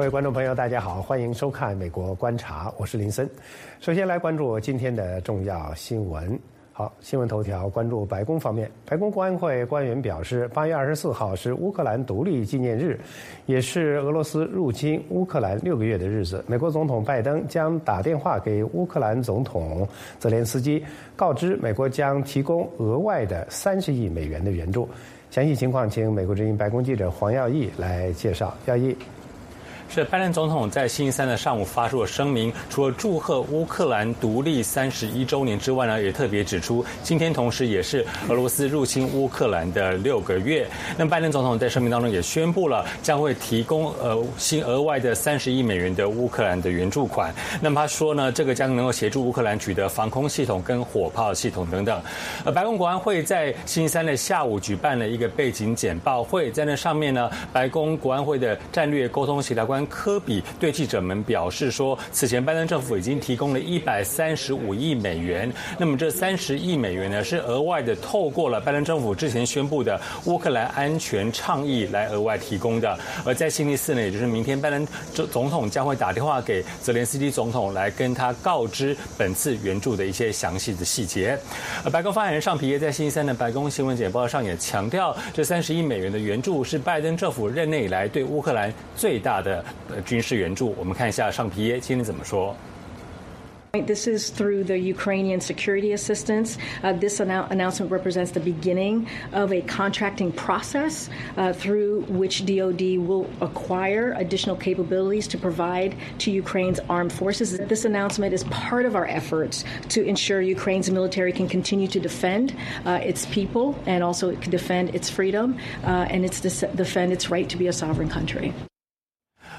各位观众朋友，大家好，欢迎收看《美国观察》，我是林森。首先来关注今天的重要新闻。好，新闻头条关注白宫方面，白宫国安会官员表示，八月二十四号是乌克兰独立纪念日，也是俄罗斯入侵乌克兰六个月的日子。美国总统拜登将打电话给乌克兰总统泽连斯基，告知美国将提供额外的三十亿美元的援助。详细情况，请美国之音白宫记者黄耀义来介绍。耀义。是拜登总统在星期三的上午发出了声明，除了祝贺乌克兰独立三十一周年之外呢，也特别指出，今天同时也是俄罗斯入侵乌克兰的六个月。那拜登总统在声明当中也宣布了，将会提供呃新额外的三十亿美元的乌克兰的援助款。那么他说呢，这个将能够协助乌克兰取得防空系统跟火炮系统等等。呃，白宫国安会在星期三的下午举办了一个背景简报会，在那上面呢，白宫国安会的战略沟通协调官。科比对记者们表示说，此前拜登政府已经提供了一百三十五亿美元。那么这三十亿美元呢，是额外的透过了拜登政府之前宣布的乌克兰安全倡议来额外提供的。而在星期四呢，也就是明天，拜登总统将会打电话给泽连斯基总统，来跟他告知本次援助的一些详细的细节。而白宫发言人尚皮耶在星期三的白宫新闻简报上也强调，这三十亿美元的援助是拜登政府任内以来对乌克兰最大的。呃，军事援助，我们看一下上皮耶今天怎么说。This is through the Ukrainian security assistance. Uh, this annou- announcement represents the beginning of a contracting process uh, through which DoD will acquire additional capabilities to provide to Ukraine's armed forces. This announcement is part of our efforts to ensure Ukraine's military can continue to defend uh, its people and also defend its freedom uh, and its defend its right to be a sovereign country.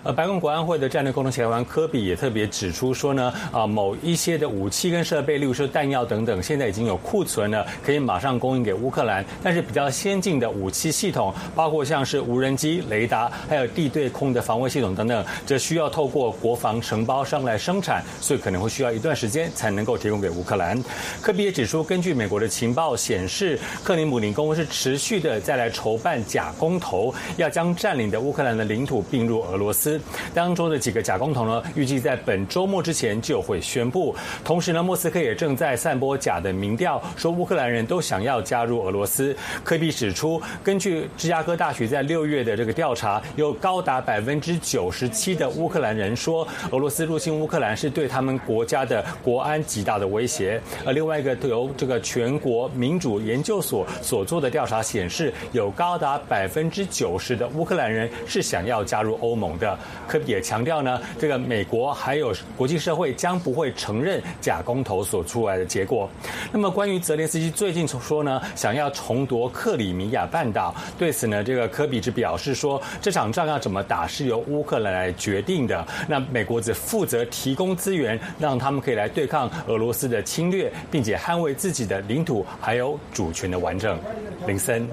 呃，白宫国安会的战略沟通协调官科比也特别指出说呢，啊，某一些的武器跟设备，例如说弹药等等，现在已经有库存了，可以马上供应给乌克兰。但是比较先进的武器系统，包括像是无人机、雷达，还有地对空的防卫系统等等，这需要透过国防承包商来生产，所以可能会需要一段时间才能够提供给乌克兰。科比也指出，根据美国的情报显示，克林姆林宫是持续的再来筹办假公投，要将占领的乌克兰的领土并入俄罗斯。当中的几个假公投呢，预计在本周末之前就会宣布。同时呢，莫斯科也正在散播假的民调，说乌克兰人都想要加入俄罗斯。科比指出，根据芝加哥大学在六月的这个调查，有高达百分之九十七的乌克兰人说，俄罗斯入侵乌克兰是对他们国家的国安极大的威胁。而另外一个由这个全国民主研究所所做的调查显示，有高达百分之九十的乌克兰人是想要加入欧盟的。科比也强调呢，这个美国还有国际社会将不会承认假公投所出来的结果。那么，关于泽连斯基最近说呢，想要重夺克里米亚半岛，对此呢，这个科比只表示说，这场仗要怎么打是由乌克兰来决定的。那美国只负责提供资源，让他们可以来对抗俄罗斯的侵略，并且捍卫自己的领土还有主权的完整。林森。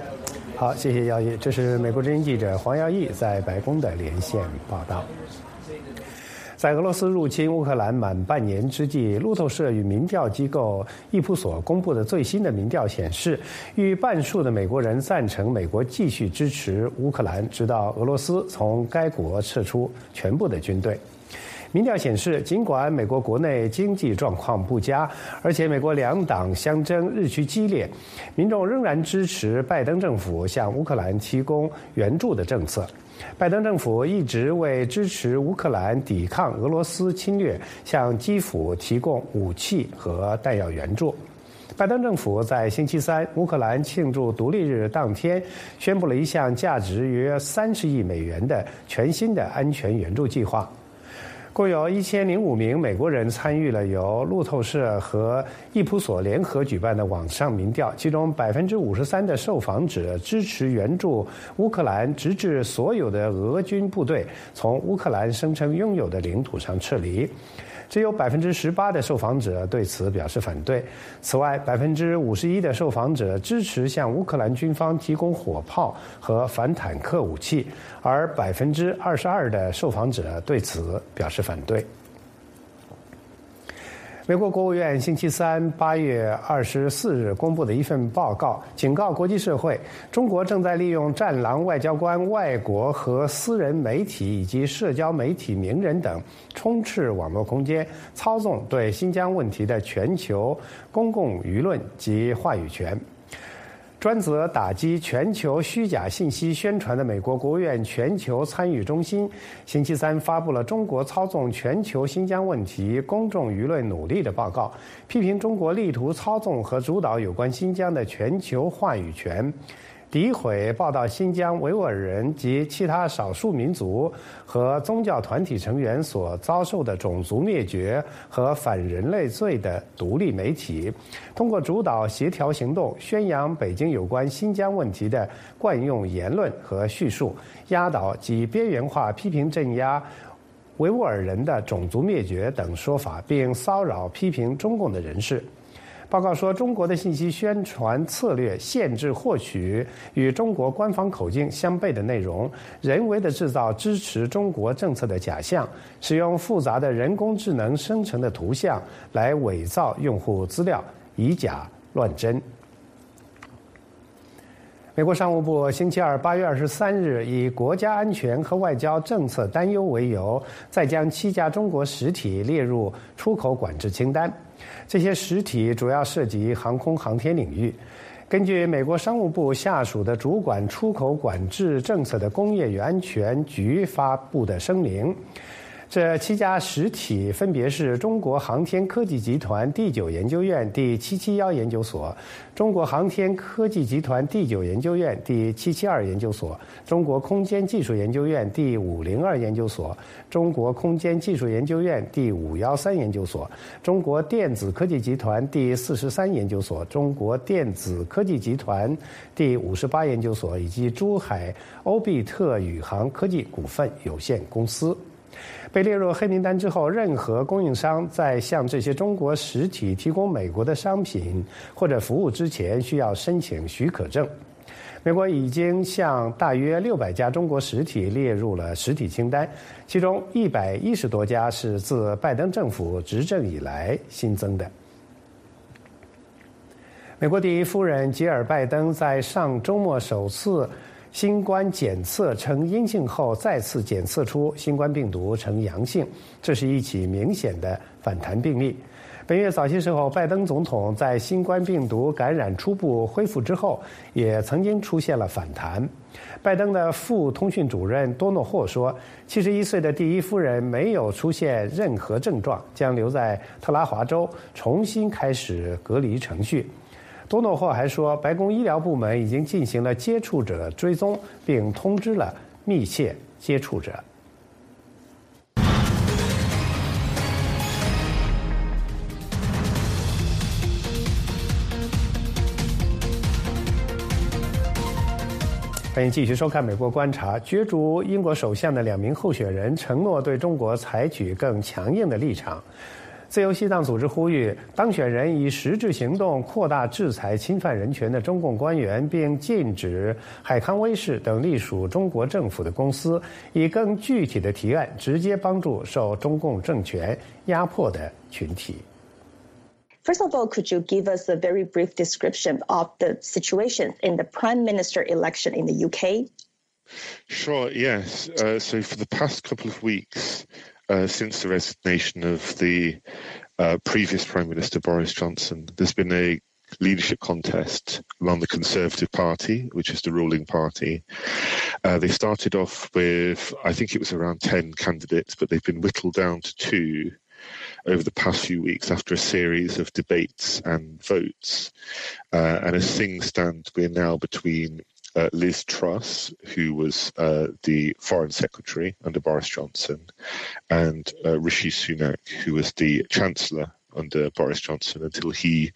好，谢谢姚毅。这是美国之音记者黄耀毅在白宫的连线报道。在俄罗斯入侵乌克兰满半年之际，路透社与民调机构易普所公布的最新的民调显示，逾半数的美国人赞成美国继续支持乌克兰，直到俄罗斯从该国撤出全部的军队。民调显示，尽管美国国内经济状况不佳，而且美国两党相争日趋激烈，民众仍然支持拜登政府向乌克兰提供援助的政策。拜登政府一直为支持乌克兰抵抗俄罗斯侵略，向基辅提供武器和弹药援助。拜登政府在星期三乌克兰庆祝独立日当天，宣布了一项价值约三十亿美元的全新的安全援助计划。共有一千零五名美国人参与了由路透社和易普所联合举办的网上民调，其中百分之五十三的受访者支持援助乌克兰，直至所有的俄军部队从乌克兰声称拥有的领土上撤离。只有百分之十八的受访者对此表示反对。此外，百分之五十一的受访者支持向乌克兰军方提供火炮和反坦克武器，而百分之二十二的受访者对此表示反对。美国国务院星期三八月二十四日公布的一份报告，警告国际社会，中国正在利用“战狼”外交官、外国和私人媒体以及社交媒体名人等，充斥网络空间，操纵对新疆问题的全球公共舆论及话语权。专责打击全球虚假信息宣传的美国国务院全球参与中心，星期三发布了中国操纵全球新疆问题公众舆论努力的报告，批评中国力图操纵和主导有关新疆的全球话语权。诋毁报道新疆维吾尔人及其他少数民族和宗教团体成员所遭受的种族灭绝和反人类罪的独立媒体，通过主导协调行动，宣扬北京有关新疆问题的惯用言论和叙述，压倒及边缘化批评镇压维吾尔人的种族灭绝等说法，并骚扰批评中共的人士。报告说，中国的信息宣传策略限制获取与中国官方口径相悖的内容，人为的制造支持中国政策的假象，使用复杂的人工智能生成的图像来伪造用户资料，以假乱真。美国商务部星期二八月二十三日以国家安全和外交政策担忧为由，再将七家中国实体列入出口管制清单。这些实体主要涉及航空航天领域。根据美国商务部下属的主管出口管制政策的工业与安全局发布的声明。这七家实体分别是中国航天科技集团第九研究院第七七幺研究所、中国航天科技集团第九研究院第七七二研究所、中国空间技术研究院第五零二研究所、中国空间技术研究院第五幺三研究所、中国电子科技集团第四十三研究所、中国电子科技集团第五十八研究所以及珠海欧比特宇航科技股份有限公司。被列入黑名单之后，任何供应商在向这些中国实体提供美国的商品或者服务之前，需要申请许可证。美国已经向大约六百家中国实体列入了实体清单，其中一百一十多家是自拜登政府执政以来新增的。美国第一夫人吉尔拜登在上周末首次。新冠检测呈阴性后，再次检测出新冠病毒呈阳性，这是一起明显的反弹病例。本月早些时候，拜登总统在新冠病毒感染初步恢复之后，也曾经出现了反弹。拜登的副通讯主任多诺霍说：“七十一岁的第一夫人没有出现任何症状，将留在特拉华州重新开始隔离程序。”多诺霍还说，白宫医疗部门已经进行了接触者追踪，并通知了密切接触者。欢迎继续收看《美国观察》。角逐英国首相的两名候选人承诺对中国采取更强硬的立场。自由西藏组织呼吁当选人以实质行动扩大制裁侵犯人权的中共官员，并禁止海康威视等隶属中国政府的公司以更具体的提案直接帮助受中共政权压迫的群体。First of all, could you give us a very brief description of the situation in the prime minister election in the UK? Sure, yes. Uh, so for the past couple of weeks, uh, since the resignation of the uh, previous Prime Minister Boris Johnson, there's been a leadership contest among the Conservative Party, which is the ruling party. Uh, they started off with, I think it was around 10 candidates, but they've been whittled down to two over the past few weeks after a series of debates and votes. Uh, and as things stand, we're now between uh, Liz Truss, who was uh, the foreign secretary under Boris Johnson, and uh, Rishi Sunak, who was the chancellor under Boris Johnson until he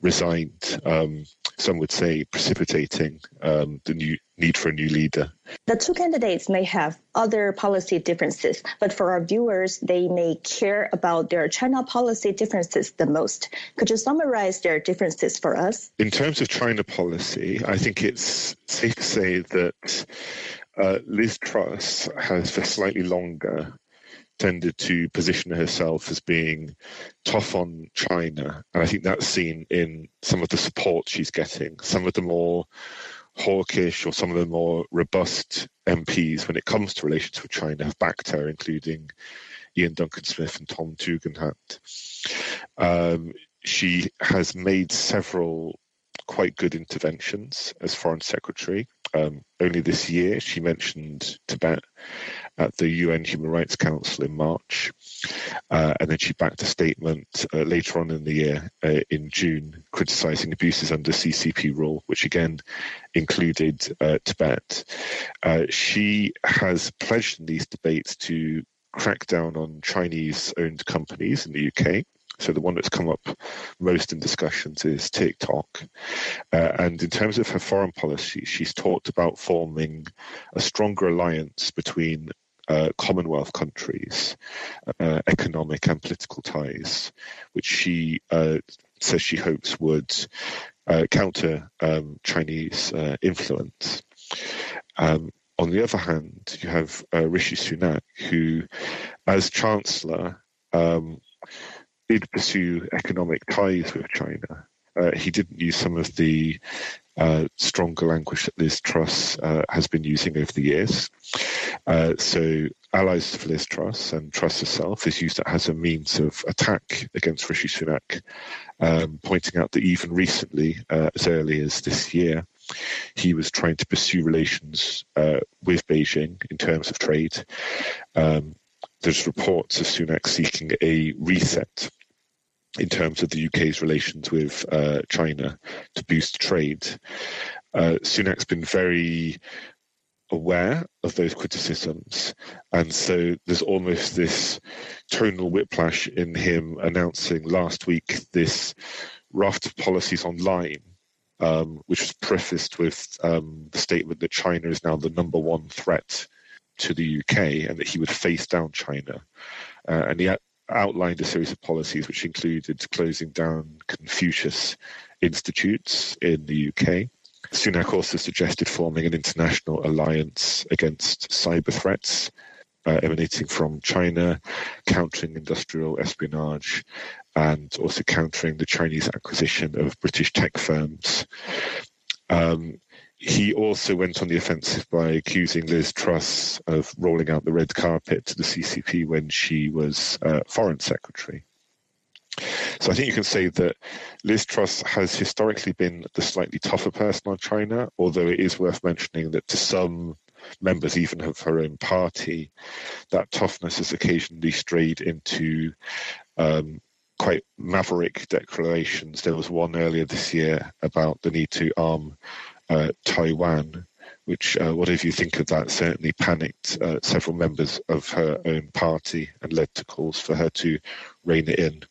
resigned. Um, some would say precipitating um, the new need for a new leader. The two candidates may have other policy differences, but for our viewers, they may care about their China policy differences the most. Could you summarize their differences for us? In terms of China policy, I think it's safe to say that uh, Liz Truss has for slightly longer tended to position herself as being tough on China. And I think that's seen in some of the support she's getting. Some of the more hawkish or some of the more robust MPs when it comes to relations with China have backed her, including Iain Duncan Smith and Tom Tugendhat. Um, she has made several quite good interventions as Foreign Secretary. Um, only this year, she mentioned Tibet at the UN Human Rights Council in March, uh, and then she backed a statement uh, later on in the year, uh, in June, criticising abuses under CCP rule, which again included uh, Tibet. Uh, she has pledged in these debates to crack down on Chinese owned companies in the UK. So the one that's come up most in discussions is TikTok. Uh, and in terms of her foreign policy, she's talked about forming a stronger alliance between uh, Commonwealth countries, uh, economic and political ties, which she uh, says she hopes would uh, counter um, Chinese uh, influence. Um, on the other hand, you have Rishi Sunak, who, as Chancellor, um, did pursue economic ties with China. Uh, he didn't use some of the uh, stronger language that Liz Truss uh, has been using over the years. Uh, so, allies for Liz Truss and Truss herself is used as a means of attack against Rishi Sunak, um, pointing out that even recently, uh, as early as this year, he was trying to pursue relations uh, with Beijing in terms of trade. Um, there's reports of Sunak seeking a reset in terms of the UK's relations with uh, China to boost trade. Uh, Sunak's been very aware of those criticisms, and so there's almost this tonal whiplash in him announcing last week this raft of policies online. Um, which was prefaced with um, the statement that China is now the number one threat to the UK and that he would face down China. Uh, and he outlined a series of policies which included closing down Confucius institutes in the UK. Sunak also suggested forming an international alliance against cyber threats uh, emanating from China, countering industrial espionage, and also countering the Chinese acquisition of British tech firms. Um, he also went on the offensive by accusing Liz Truss of rolling out the red carpet to the CCP when she was uh, foreign secretary. So I think you can say that Liz Truss has historically been the slightly tougher person on China, although it is worth mentioning that to some members, even of her own party, that toughness has occasionally strayed into um, quite maverick declarations. There was one earlier this year about the need to arm Taiwan, which, uh, whatever you think of that, certainly panicked uh, several members of her own party and led to calls for her to rein it in.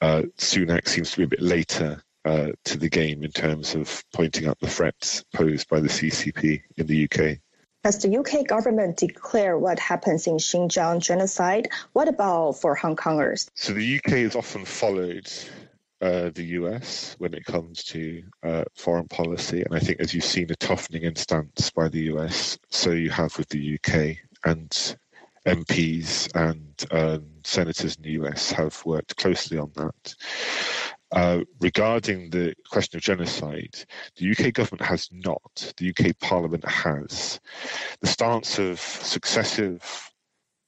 Uh, Sunak seems to be a bit later uh, to the game in terms of pointing out the threats posed by the CCP in the UK. Has the UK government declared what happens in Xinjiang genocide? What about for Hong Kongers? So the UK is often followed uh, the US when it comes to uh, foreign policy. And I think as you've seen a toughening in stance by the US, so you have with the UK and MPs and um, senators in the US have worked closely on that. Uh, regarding the question of genocide, the UK government has not. The UK Parliament has. The stance of successive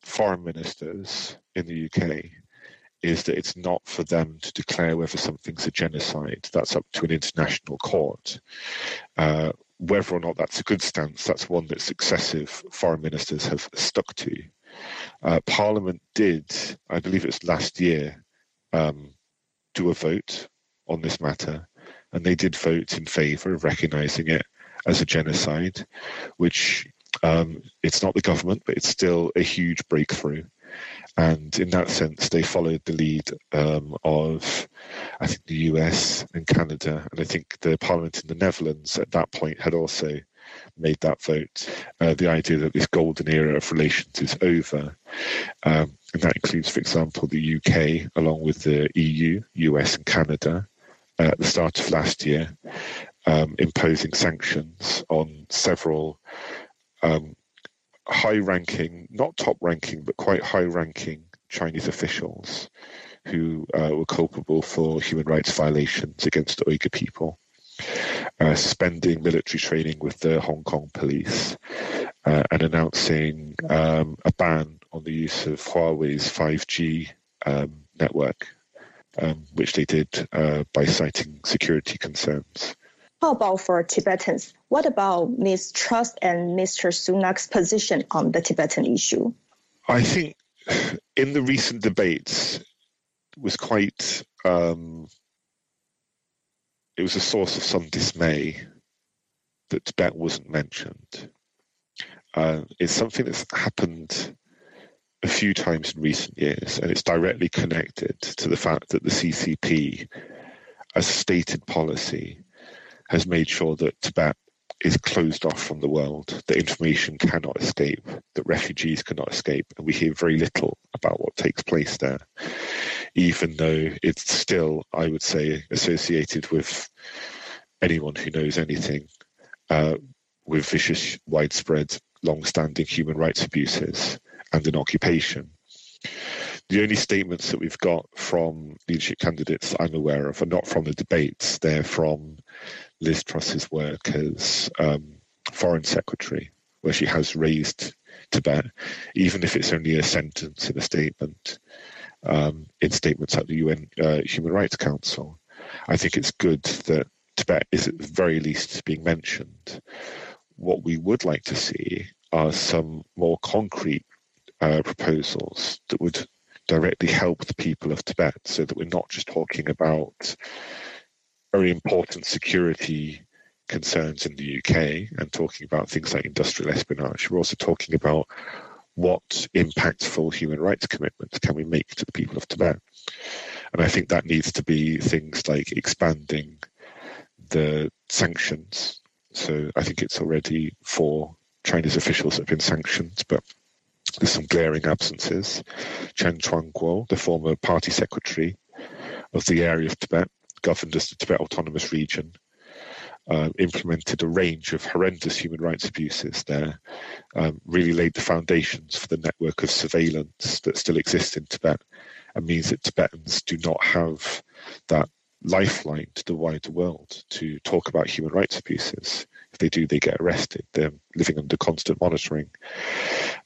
foreign ministers in the UK is that it's not for them to declare whether something's a genocide. That's up to an international court. Uh, whether or not that's a good stance, that's one that successive foreign ministers have stuck to. Uh, Parliament did, I believe it was last year, um, do a vote on this matter, and they did vote in favour of recognising it as a genocide, which um, it's not the government, but it's still a huge breakthrough. And in that sense, they followed the lead um, of, I think, the US and Canada. And I think the parliament in the Netherlands at that point had also made that vote. Uh, the idea that this golden era of relations is over. Um, and that includes, for example, the UK, along with the EU, US, and Canada, uh, at the start of last year, um, imposing sanctions on several um, high ranking, not top ranking, but quite high ranking Chinese officials who uh, were culpable for human rights violations against the Uyghur people, uh, suspending military training with the Hong Kong police, uh, and announcing um, a ban on the use of Huawei's 5G um, network, um, which they did uh, by citing security concerns. How about for Tibetans? What about Ms. Truss and Mr. Sunak's position on the Tibetan issue? I think in the recent debates was quite um, it was a source of some dismay that Tibet wasn't mentioned. Uh, it's something that's happened a few times in recent years, and it's directly connected to the fact that the CCP, as stated policy, has made sure that Tibet is closed off from the world, that information cannot escape, that refugees cannot escape, and we hear very little about what takes place there, even though it's still, I would say, associated with anyone who knows anything uh, with vicious, widespread, long standing human rights abuses and an occupation. The only statements that we've got from leadership candidates I'm aware of are not from the debates, they're from Liz Truss's work as um, foreign secretary, where she has raised Tibet, even if it's only a sentence in a statement, um, in statements at the UN uh, Human Rights Council. I think it's good that Tibet is at the very least being mentioned. What we would like to see are some more concrete uh, proposals that would directly help the people of Tibet so that we're not just talking about very important security concerns in the UK and talking about things like industrial espionage. We're also talking about what impactful human rights commitments can we make to the people of Tibet. And I think that needs to be things like expanding the sanctions. So I think it's already four Chinese officials that have been sanctioned, but there's some glaring absences. Chen Quanguo, the former party secretary of the area of Tibet, governed as the Tibet Autonomous Region, uh, implemented a range of horrendous human rights abuses there, um, really laid the foundations for the network of surveillance that still exists in Tibet and means that Tibetans do not have that lifeline to the wider world to talk about human rights abuses. If they do, they get arrested. They're living under constant monitoring.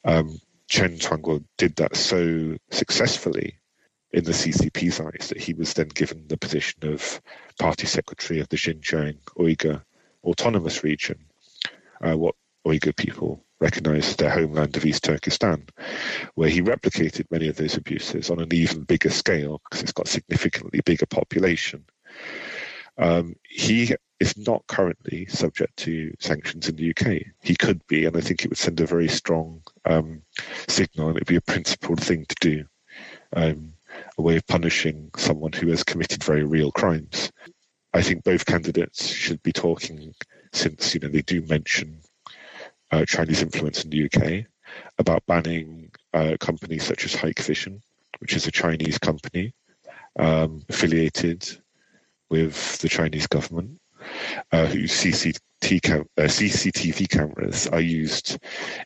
Um, Chen Quanguo did that so successfully in the CCP's eyes that he was then given the position of party secretary of the Xinjiang Uyghur Autonomous Region, uh, what Uyghur people recognize as their homeland of East Turkestan, where he replicated many of those abuses on an even bigger scale because it's got significantly bigger population. Um, he is not currently subject to sanctions in the UK. He could be, and I think it would send a very strong um, signal, and it would be a principled thing to do. Um, a way of punishing someone who has committed very real crimes. I think both candidates should be talking, since you know they do mention uh, Chinese influence in the UK, about banning uh, companies such as Hikvision, which is a Chinese company um, affiliated with the Chinese government, uh, whose CCT cam- uh, CCTV cameras are used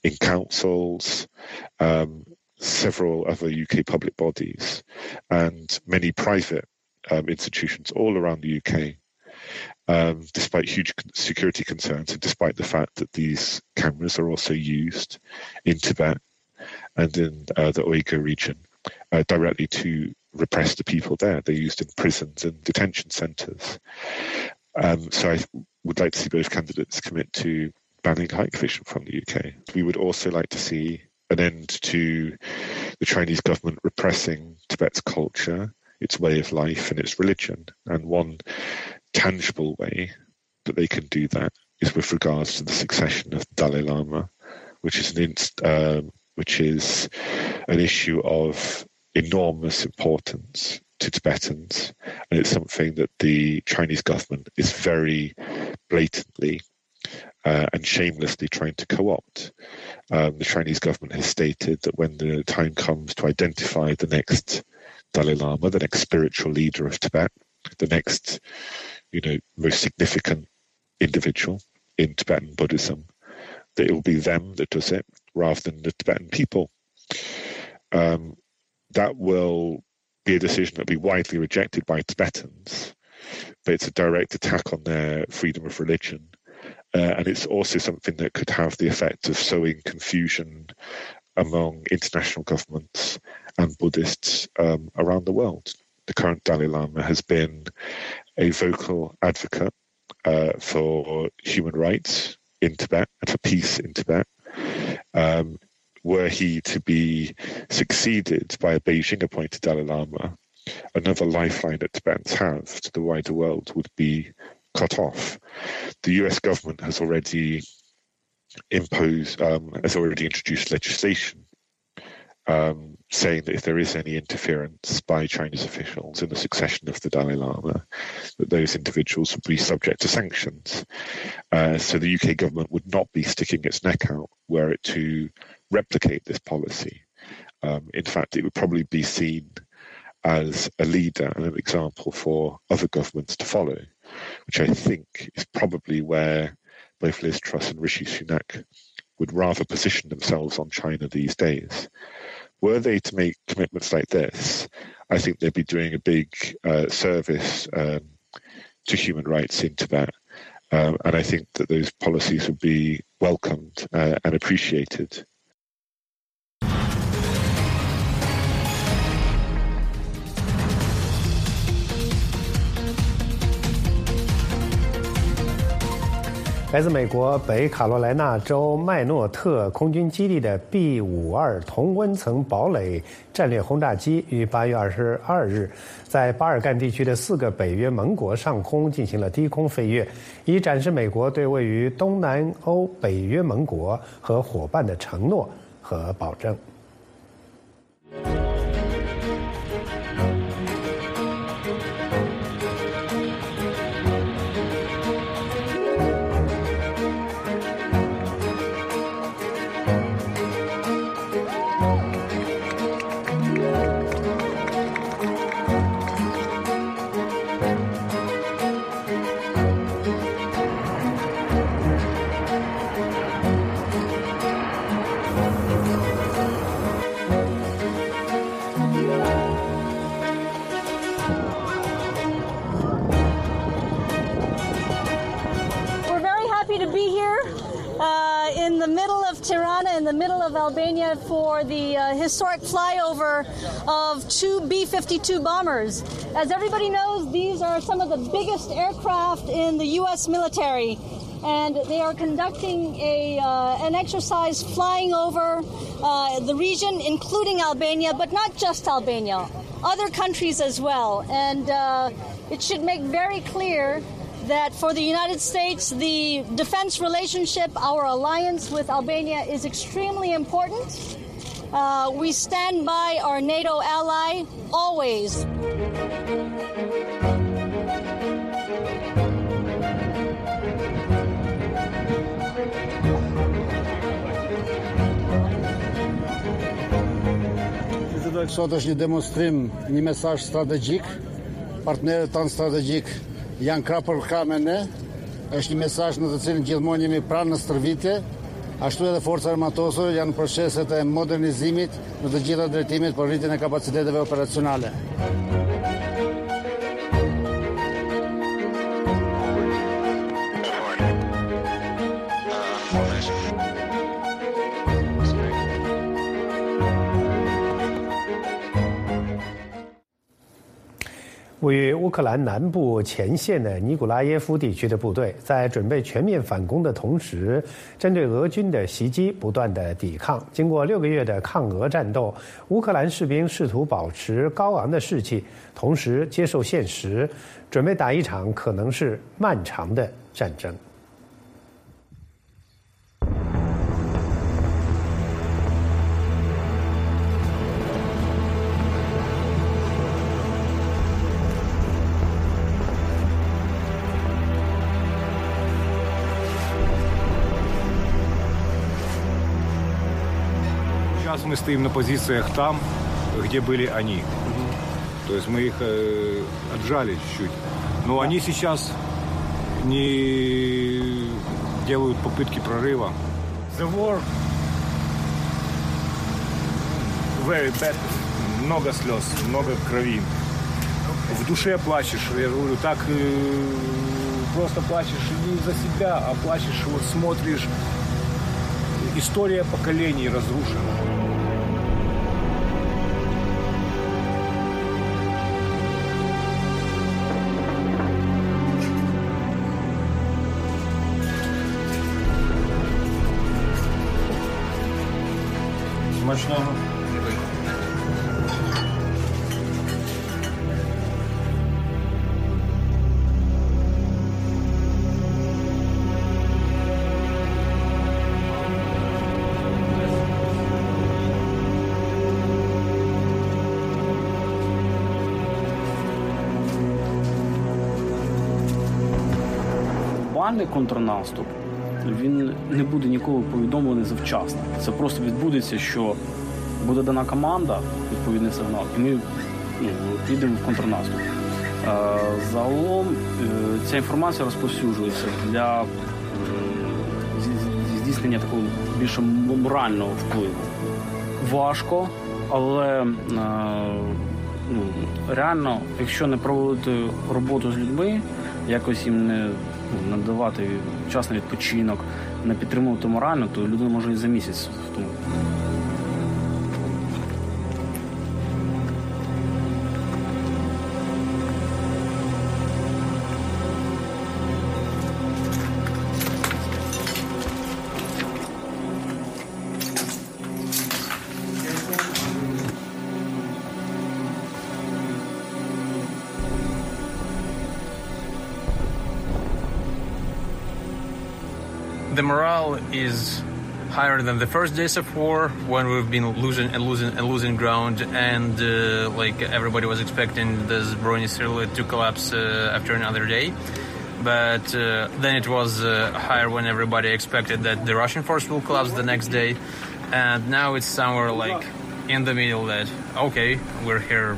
in councils, um, several other UK public bodies and many private um, institutions all around the UK, um, despite huge security concerns and despite the fact that these cameras are also used in Tibet and in uh, the Uyghur region uh, directly to repress the people there. They're used in prisons and detention centres. Um, so I would like to see both candidates commit to banning Hikvision from the UK. We would also like to see an end to the Chinese government repressing Tibet's culture, its way of life, and its religion. And one tangible way that they can do that is with regards to the succession of Dalai Lama, which is an inst- um, which is an issue of enormous importance to Tibetans, and it's something that the Chinese government is very blatantly uh, and shamelessly trying to co-opt. Um, the Chinese government has stated that when the time comes to identify the next Dalai Lama, the next spiritual leader of Tibet, the next, you know, most significant individual in Tibetan Buddhism, that it will be them that does it rather than the Tibetan people. Um, that will be a decision that will be widely rejected by Tibetans, but it's a direct attack on their freedom of religion. Uh, and it's also something that could have the effect of sowing confusion among international governments and Buddhists um, around the world. The current Dalai Lama has been a vocal advocate uh, for human rights in Tibet and for peace in Tibet. Um, were he to be succeeded by a Beijing appointed Dalai Lama, another lifeline that Tibetans have to the wider world would be cut off. The US government has already imposed, um, has already introduced legislation um, saying that if there is any interference by Chinese officials in the succession of the Dalai Lama, that those individuals would be subject to sanctions. Uh, so the UK government would not be sticking its neck out were it to replicate this policy. Um, in fact, it would probably be seen as a leader and an example for other governments to follow, which I think is probably where both Liz Truss and Rishi Sunak would rather position themselves on China these days. Were they to make commitments like this, I think they'd be doing a big uh, service um, to human rights in Tibet. Um, and I think that those policies would be welcomed uh, and appreciated 来自美国北卡罗来纳州麦诺特空军基地的 B 五二同温层堡垒战略轰炸机于八月二十二日，在巴尔干地区的四个北约盟国上空进行了低空飞跃，以展示美国对位于东南欧北约盟国和伙伴的承诺和保证。For the uh, historic flyover of two B 52 bombers. As everybody knows, these are some of the biggest aircraft in the U.S. military. And they are conducting a, uh, an exercise flying over uh, the region, including Albania, but not just Albania, other countries as well. And uh, it should make very clear that for the United States, the defense relationship, our alliance with Albania is extremely important. Uh, we stand by our NATO ally always. Sot është një demonstrim, një mesazh strategjik. Partnerët tanë strategjik janë krah për krah me ne. Është një mesazh në të cilin gjithmonë jemi pranë në stërvitje. Ashtu edhe forcat armatosore janë në proceset e modernizimit në të gjitha drejtimet për rritjen e kapaciteteve operacionale. 位于乌克兰南部前线的尼古拉耶夫地区的部队，在准备全面反攻的同时，针对俄军的袭击不断的抵抗。经过六个月的抗俄战斗，乌克兰士兵试图保持高昂的士气，同时接受现实，准备打一场可能是漫长的战争。Мы стоим на позициях там, где были они. То есть мы их э, отжали чуть-чуть. Но они сейчас не делают попытки прорыва. The war very bad, много слез, много крови. В душе плачешь, я говорю, так э, просто плачешь не за себя, а плачешь, вот смотришь, история поколений разрушена. Смачного. Контрнаступ він не буде ніколи повідомлений завчасно. Це просто відбудеться, що буде дана команда, відповідний сигнал, і ми ну, підемо в контрнаступ. Е, Загалом е, ця інформація розповсюджується для зі- здійснення такого більше морального впливу. Важко, але е, ну, реально, якщо не проводити роботу з людьми, якось їм не надавати вчасний відпочинок, не підтримувати морально, то людина може і за місяць в is higher than the first days of war when we've been losing and losing and losing ground and uh, like everybody was expecting this Brony to collapse uh, after another day. But uh, then it was uh, higher when everybody expected that the Russian force will collapse the next day. And now it's somewhere like in the middle that okay we're here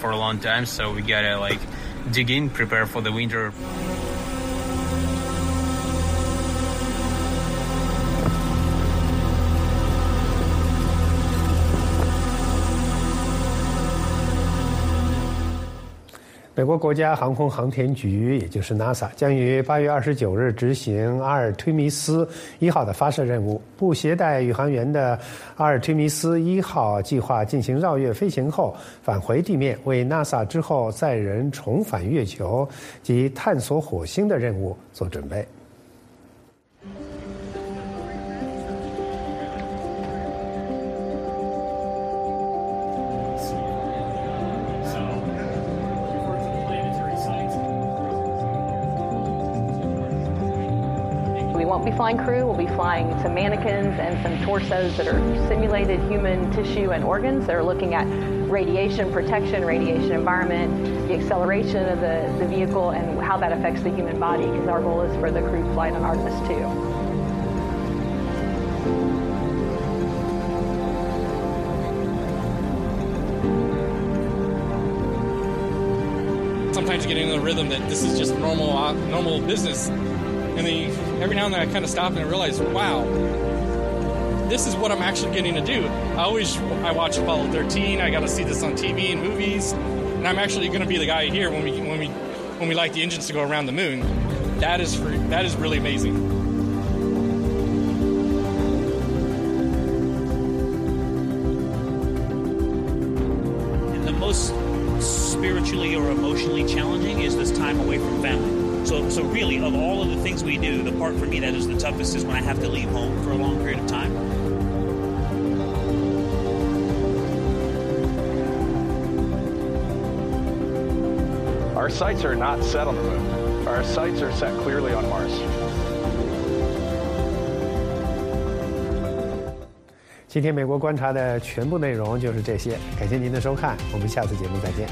for a long time so we gotta like dig in prepare for the winter “美国国家航空航天局，也就是 NASA，将于八月二十九日执行阿尔忒弥斯一号的发射任务。不携带宇航员的阿尔忒弥斯一号计划进行绕月飞行后返回地面，为 NASA 之后载人重返月球及探索火星的任务做准备。Won't be flying crew, we'll be flying some mannequins and some torsos that are simulated human tissue and organs. They're looking at radiation protection, radiation environment, the acceleration of the, the vehicle, and how that affects the human body, because our goal is for the crew flight on Artemis 2. sometimes you get into the rhythm that this is just normal uh, normal business and then you, every now and then i kind of stop and I realize wow this is what i'm actually getting to do. I always i watch apollo 13 i got to see this on tv and movies and i'm actually going to be the guy here when we when we when we light the engines to go around the moon. That is for, that is really amazing. The most spiritually or emotionally challenging is this time away from family. So, so really, of all of the things we do, the part for me that is the toughest is when I have to leave home for a long period of time. Our sights are not set on the moon. Our sights are set clearly on Mars. 今天美国观察的全部内容就是这些，感谢您的收看，我们下次节目再见。